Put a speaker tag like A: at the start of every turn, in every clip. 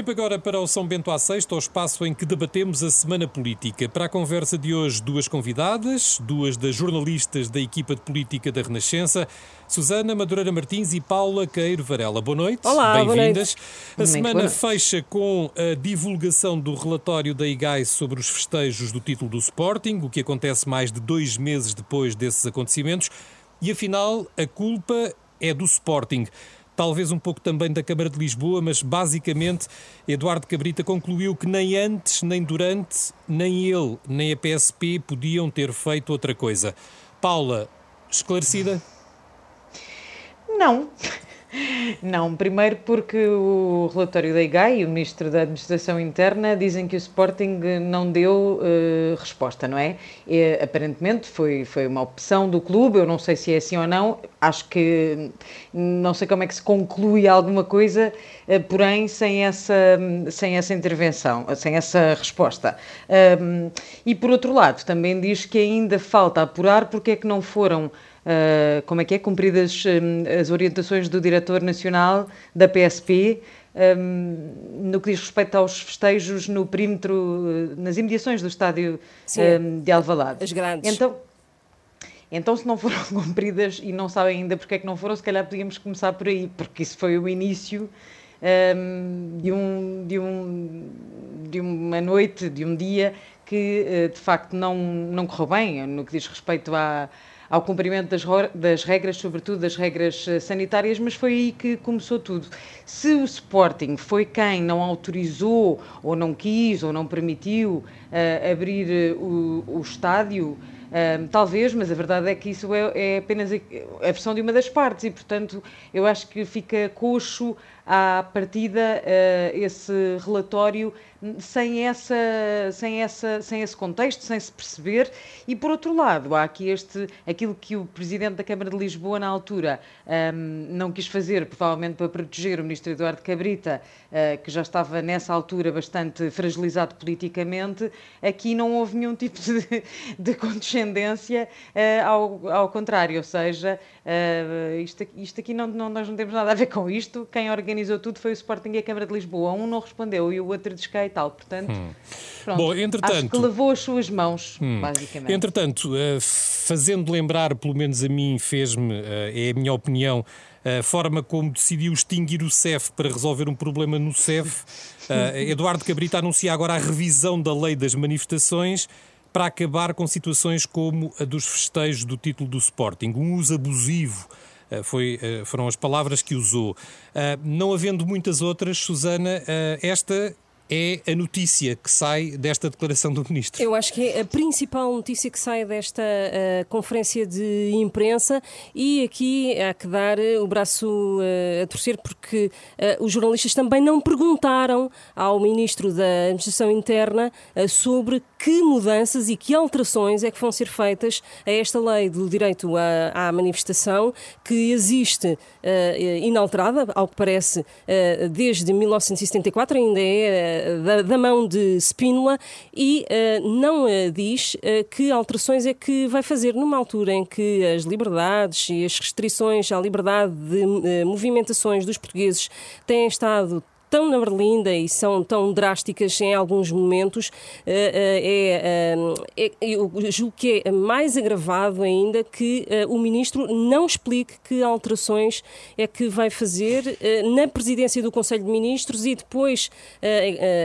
A: Tempo agora para o São Bento à Sexta, o espaço em que debatemos a semana política. Para a conversa de hoje, duas convidadas, duas das jornalistas da equipa de política da Renascença, Susana Madureira Martins e Paula Queiro Varela. Boa noite,
B: Olá,
A: bem-vindas. A semana fecha com a divulgação do relatório da IGAI sobre os festejos do título do Sporting, o que acontece mais de dois meses depois desses acontecimentos. E afinal, a culpa é do Sporting talvez um pouco também da Câmara de Lisboa, mas basicamente Eduardo Cabrita concluiu que nem antes, nem durante, nem ele, nem a PSP podiam ter feito outra coisa. Paula, esclarecida?
B: Não. Não, primeiro porque o relatório da IGAI e o Ministro da Administração Interna dizem que o Sporting não deu uh, resposta, não é? E, aparentemente foi, foi uma opção do clube, eu não sei se é assim ou não, acho que não sei como é que se conclui alguma coisa, uh, porém sem essa, sem essa intervenção, sem essa resposta. Um, e por outro lado, também diz que ainda falta apurar porque é que não foram Uh, como é que é, cumpridas um, as orientações do Diretor Nacional da PSP um, no que diz respeito aos festejos no perímetro, uh, nas imediações do estádio um, de Alvalade.
C: As grandes.
B: Então, então, se não foram cumpridas e não sabem ainda porque é que não foram, se calhar podíamos começar por aí, porque isso foi o início de, um, de, um, de uma noite, de um dia que uh, de facto não, não correu bem no que diz respeito à ao cumprimento das, das, regras, sobretudo das regras eh, sanitárias, mas foi aí que começou tudo. Se o Sporting foi quem não autorizou, ou não quis, ou não permitiu uh, abrir uh, o, o, estádio, talvez, mas a verdade é que isso é, é apenas a, a, versão de uma das partes e, portanto, eu acho que fica coxo à partida esse relatório sem, essa, sem, essa, sem esse contexto, sem se perceber. E por outro lado, há aqui este, aquilo que o Presidente da Câmara de Lisboa, na altura, um, não quis fazer, provavelmente para proteger o Ministro Eduardo Cabrita, uh, que já estava nessa altura bastante fragilizado politicamente. Aqui não houve nenhum tipo de, de condescendência, uh, ao, ao contrário, ou seja, isto, isto aqui não, não, nós não temos nada a ver com isto. Quem organizou tudo foi o Sporting e a Câmara de Lisboa. Um não respondeu e o outro descai e tal. Portanto,
A: hum.
B: pronto,
A: Bom, entretanto,
B: acho que lavou as suas mãos, hum. basicamente.
A: Entretanto, uh, fazendo lembrar, pelo menos a mim, fez-me, uh, é a minha opinião, a forma como decidiu extinguir o CEF para resolver um problema no CEF. Eduardo Cabrita anuncia agora a revisão da lei das manifestações para acabar com situações como a dos festejos do título do Sporting. Um uso abusivo foi, foram as palavras que usou. Não havendo muitas outras, Susana, esta é a notícia que sai desta declaração do Ministro?
C: Eu acho que é a principal notícia que sai desta uh, conferência de imprensa e aqui há que dar o braço uh, a torcer porque uh, os jornalistas também não perguntaram ao Ministro da Administração Interna sobre que mudanças e que alterações é que vão ser feitas a esta lei do direito à, à manifestação que existe inalterada, ao que parece, desde 1974, ainda é da, da, mão de Spínola e uh, não uh, diz uh, que alterações é que vai fazer numa altura em que as liberdades e as restrições à liberdade de movimentações dos portugueses têm estado tão na berlinda e são tão drásticas em alguns momentos, é, é, eu julgo que é mais agravado ainda que o Ministro não explique que alterações é que vai fazer na presidência do Conselho de Ministros e depois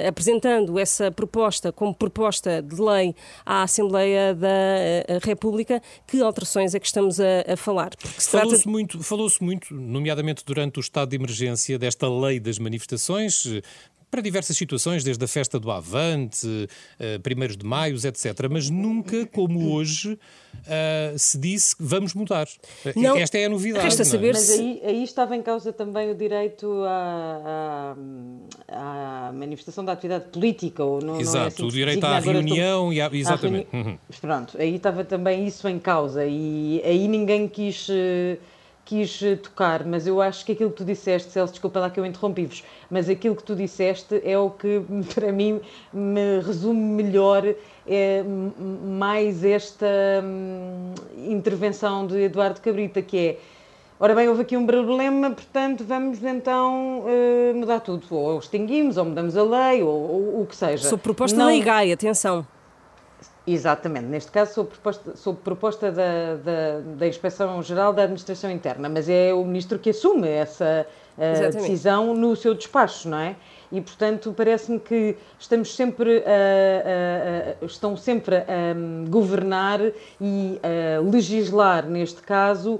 C: apresentando essa proposta como proposta de lei à Assembleia da República, que alterações é que estamos a, a falar?
A: Falou-se trata... muito, falou muito, nomeadamente durante o estado de emergência, desta lei das manifestações, para diversas situações, desde a festa do Avante, uh, primeiros de maio, etc. Mas nunca, como hoje, uh, se disse que vamos mudar. Não, Esta é a novidade.
C: Resta
A: é?
C: saber
B: Mas aí, aí, estava em causa também o direito à, à, à manifestação da atividade política. Ou não,
A: Exato,
B: não é assim
A: o direito à reunião e à, exatamente.
B: À reuni... uhum. Pronto, aí estava também isso em causa e aí ninguém quis... Uh, quis tocar, mas eu acho que aquilo que tu disseste, Celso, desculpa lá que eu interrompi-vos, mas aquilo que tu disseste é o que para mim me resume melhor é, mais esta hum, intervenção de Eduardo Cabrita, que é Ora bem, houve aqui um problema, portanto vamos então uh, mudar tudo. Ou extinguimos, ou mudamos a lei, ou, ou o que seja.
C: Sob proposta Não... da IGAI, atenção.
B: Exatamente, neste caso sob proposta, sob proposta da, da, da Inspeção-Geral da Administração Interna, mas é o Ministro que assume essa uh, decisão no seu despacho, não é? E, portanto, parece-me que estamos sempre a, a, a, estão sempre a governar e a legislar, neste caso,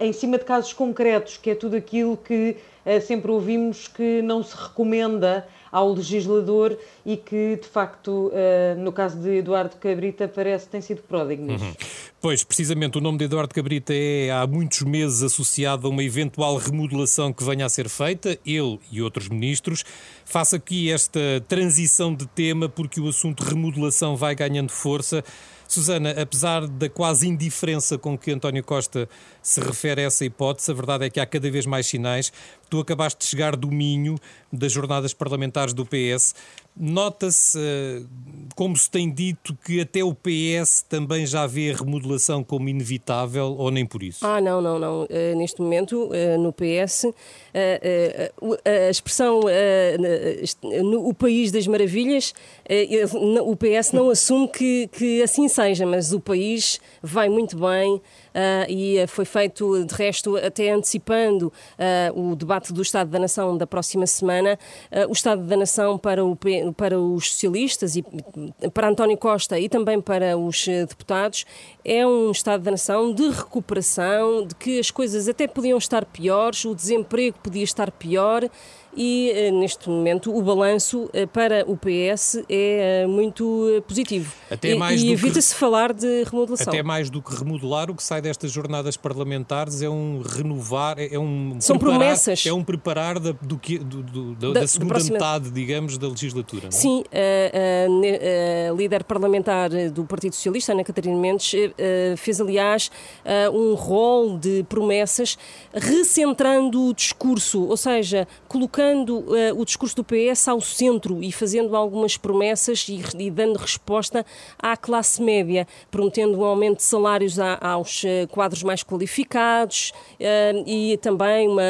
B: em cima de casos concretos, que é tudo aquilo que eh, sempre ouvimos que não se recomenda ao legislador e que, de facto, eh, no caso de Eduardo Cabrita, parece que tem sido pródigo nisso. Uhum.
A: Pois, precisamente, o nome de Eduardo Cabrita é há muitos meses associado a uma eventual remodelação que venha a ser feita, ele e outros ministros. Faço aqui esta transição de tema porque o assunto remodelação vai ganhando força. Susana, apesar da quase indiferença com que António Costa se refere a essa hipótese, a verdade é que há cada vez mais sinais. Tu acabaste de chegar do Minho, das jornadas parlamentares do PS. Nota-se, eh, como se tem dito, que até o PS também já vê a remodelação como inevitável ou nem por isso?
C: Ah, não, não, não. Uh, neste momento, uh, no PS, a expressão o país das maravilhas, o PS não assume que, que assim seja, mas o país vai muito bem. Uh, e foi feito, de resto, até antecipando uh, o debate do Estado da Nação da próxima semana, uh, o Estado da Nação para, o, para os socialistas e para António Costa e também para os deputados é um Estado da Nação de recuperação, de que as coisas até podiam estar piores, o desemprego podia estar pior e eh, neste momento o balanço eh, para o PS é eh, muito positivo. Até mais e, e evita-se falar de remodelação.
A: Até mais do que remodelar, o que sai destas jornadas parlamentares é um renovar, é um
C: São preparar, promessas.
A: É um preparar da, do que, do, do, da, da, segunda metade, digamos, da legislatura. É?
C: Sim, a, a, a, líder parlamentar do Partido Socialista, Ana Catarina Mendes, fez aliás um rol de promessas recentrando o discurso, ou seja, colocando colocando uh, o discurso do PS ao centro e fazendo algumas promessas e, e dando resposta à classe média, prometendo um aumento de salários a, aos uh, quadros mais qualificados uh, e também uma,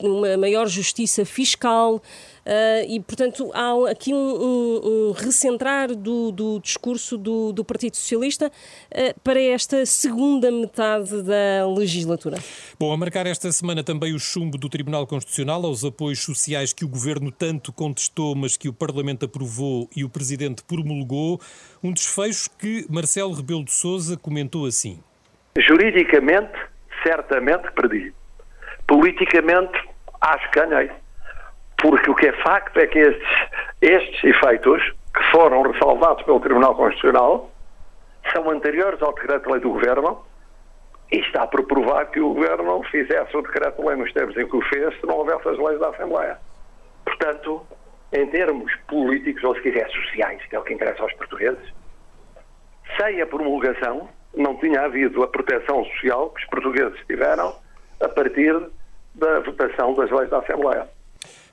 C: uma maior justiça fiscal. Uh, e, portanto, há aqui um, um, um recentrar do, do discurso do, do, Partido Socialista uh, para esta segunda metade da legislatura.
A: Bom, a marcar esta semana também o chumbo do Tribunal Constitucional aos apoios sociais que o Governo tanto contestou, mas que o Parlamento aprovou e o Presidente promulgou. Um desfecho que Marcelo Rebelo de Sousa comentou assim.
D: Juridicamente, certamente perdi. Politicamente, acho que ganhei. Porque o que é facto é que estes, estes efeitos, que foram ressalvados pelo Tribunal Constitucional, são anteriores ao decreto-lei do Governo e está por provar que o Governo fizesse o decreto-lei nos termos em que o fez se não houvesse as leis da Assembleia. Portanto, em termos políticos, ou se quiser sociais, que é o que interessa aos portugueses, sem a promulgação não tinha havido a proteção social que os portugueses tiveram a partir da votação das leis da Assembleia.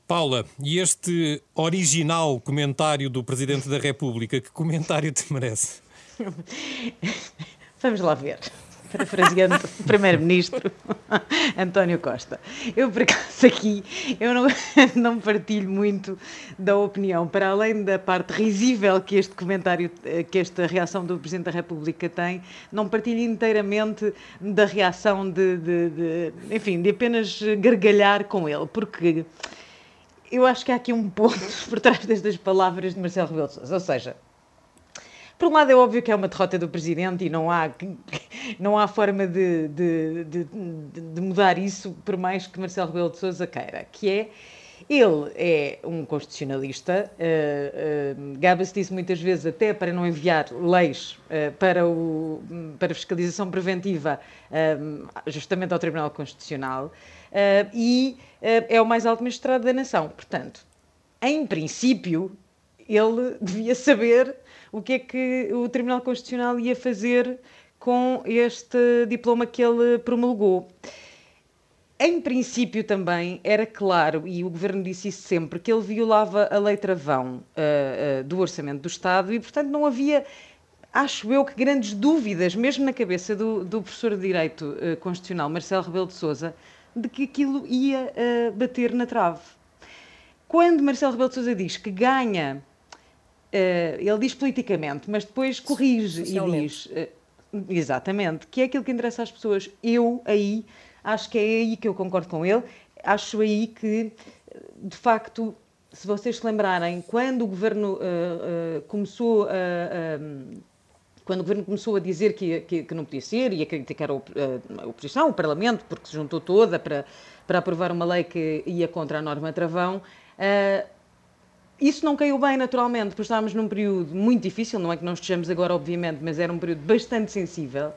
A: Paula, e este original comentário do Presidente da República, que comentário te merece?
B: Vamos lá ver. Parafraseando o Primeiro-Ministro António Costa. Eu, por acaso, aqui eu não, não partilho muito da opinião, para além da parte risível que este comentário, que esta reação do Presidente da República tem, não partilho inteiramente da reação de, de, de enfim, de apenas gargalhar com ele, porque eu acho que há aqui um ponto por trás destas palavras de Marcelo Rebelo de Sousa. Ou seja, por um lado é óbvio que é uma derrota do Presidente e não há, não há forma de, de, de, de mudar isso, por mais que Marcelo Rebelo de Sousa queira, que é ele é um constitucionalista, uh, uh, gaba-se disso muitas vezes até para não enviar leis uh, para, o, para fiscalização preventiva justamente ao Tribunal Constitucional e é o mais alto magistrado da nação. Portanto, em princípio, ele devia saber o que é que o Tribunal Constitucional ia fazer com este diploma que ele promulgou. Em princípio, também era claro, e o governo disse isso sempre, que ele violava a lei travão uh, uh, do Orçamento do Estado e, portanto, não havia, acho eu, que grandes dúvidas, mesmo na cabeça do, do professor de Direito uh, Constitucional, Marcelo Rebelo de Souza, de que aquilo ia uh, bater na trave. Quando Marcelo Rebelo de Sousa diz que ganha, uh, ele diz politicamente, mas depois corrige e diz uh, exatamente que é aquilo que interessa às pessoas. Eu aí acho que é aí que eu concordo com ele. Acho aí que, de facto, se vocês se lembrarem, quando o governo começou a, a quando o governo começou a dizer que, que, que não podia ser e a criticar a, a, oposição, o Parlamento, porque se juntou toda para, para aprovar uma lei que ia contra a norma travão, uh, isso não caiu bem naturalmente, porque estávamos num período muito difícil, não é que não estejamos agora, obviamente, mas era um período bastante sensível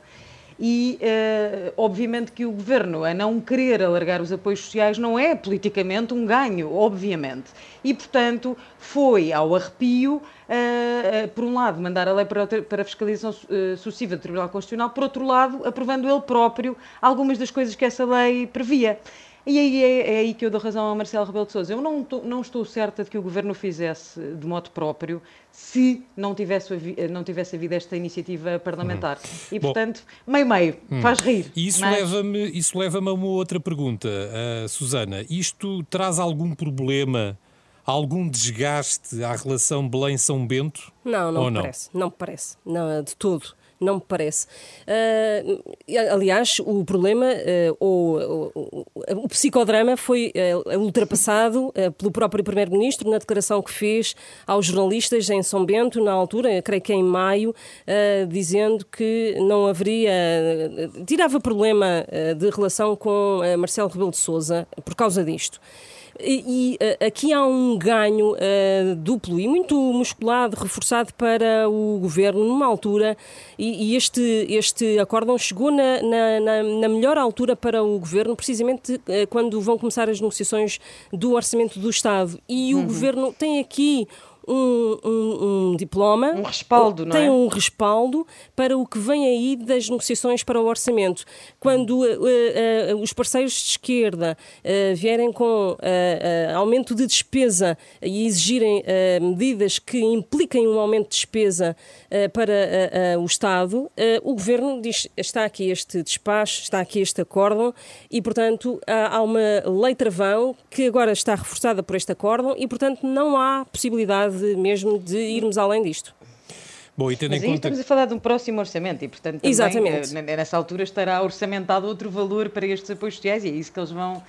B: e uh, obviamente que o governo a não querer alargar os apoios sociais não é politicamente um ganho, obviamente. E portanto foi ao arrepio, uh, uh, por um lado, mandar a lei para, para a fiscalização sucessiva do Tribunal Constitucional, por outro lado, aprovando ele próprio algumas das coisas que essa lei previa. E aí é, é, aí que eu dou razão ao Marcelo Rebelo de Sousa. Eu não, tô, não estou certa de que o Governo fizesse de modo próprio se não tivesse, não tivesse havido esta iniciativa parlamentar. Hum. E, portanto, meio-meio, hum. faz rir.
A: E isso mas... leva-me isso leva a uma outra pergunta, uh, Susana. Isto traz algum problema algum desgaste à relação Belém-São Bento?
C: Não, não me não? parece. Não me parece. Não, de todo não me parece. Uh, aliás, o problema, uh, ou, o, o psicodrama foi uh, ultrapassado pelo próprio Primeiro-Ministro na declaração que fez aos jornalistas em São Bento, na altura, creio que em maio, dizendo que não haveria. tirava problema de relação com Marcelo Rebelo de Souza por causa disto. E, e aqui há um ganho uh, duplo e muito musculado, reforçado para o governo numa altura, e, e este, este acórdão chegou na, na, na, na, melhor altura para o governo, precisamente uh, quando vão começar as negociações do orçamento do Estado. E uhum. o governo tem aqui um, um, um, diploma.
B: Um respaldo, não
C: tem
B: é?
C: um respaldo para o que vem aí das negociações para o orçamento. Quando uh, uh, uh, os parceiros de esquerda vierem com aumento de despesa e exigirem medidas que impliquem um aumento de despesa para o Estado, o Governo diz está aqui este despacho, está aqui este acórdão e, portanto, há, há uma lei travão que agora está reforçada por este acórdão e, portanto, não há possibilidade necessidade mesmo de irmos além disto.
B: Bom, e tendo Mas em conta... estamos a falar de um próximo orçamento e, portanto, também, Exatamente. Eh, nessa altura estará orçamentado outro valor para estes apoios sociais e é isso que eles vão,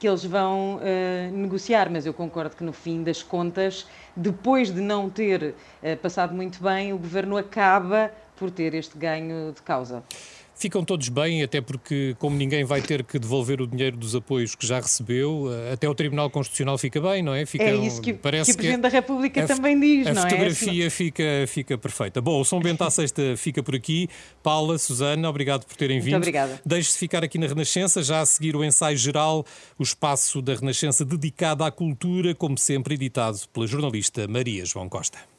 B: que eles vão uh, negociar. Mas eu concordo que, no fim das contas, depois de não ter uh, passado muito bem, o Governo acaba por ter este ganho de causa.
A: Ficam todos bem, até porque, como ninguém vai ter que devolver o dinheiro dos apoios que já recebeu, eh, até o Tribunal Constitucional fica bem, não é? Fica,
B: é isso que, parece que o Presidente que da República também diz, não
A: é? A fotografia fica, fica perfeita. Bom, o São Bento à Sexta fica por aqui. Paula, Susana, obrigado por terem vindo.
B: Muito obrigada.
A: Deixe-se ficar aqui na Renascença, já a seguir o ensaio geral, o espaço da Renascença dedicado à cultura, como sempre editado pela jornalista Maria João Costa.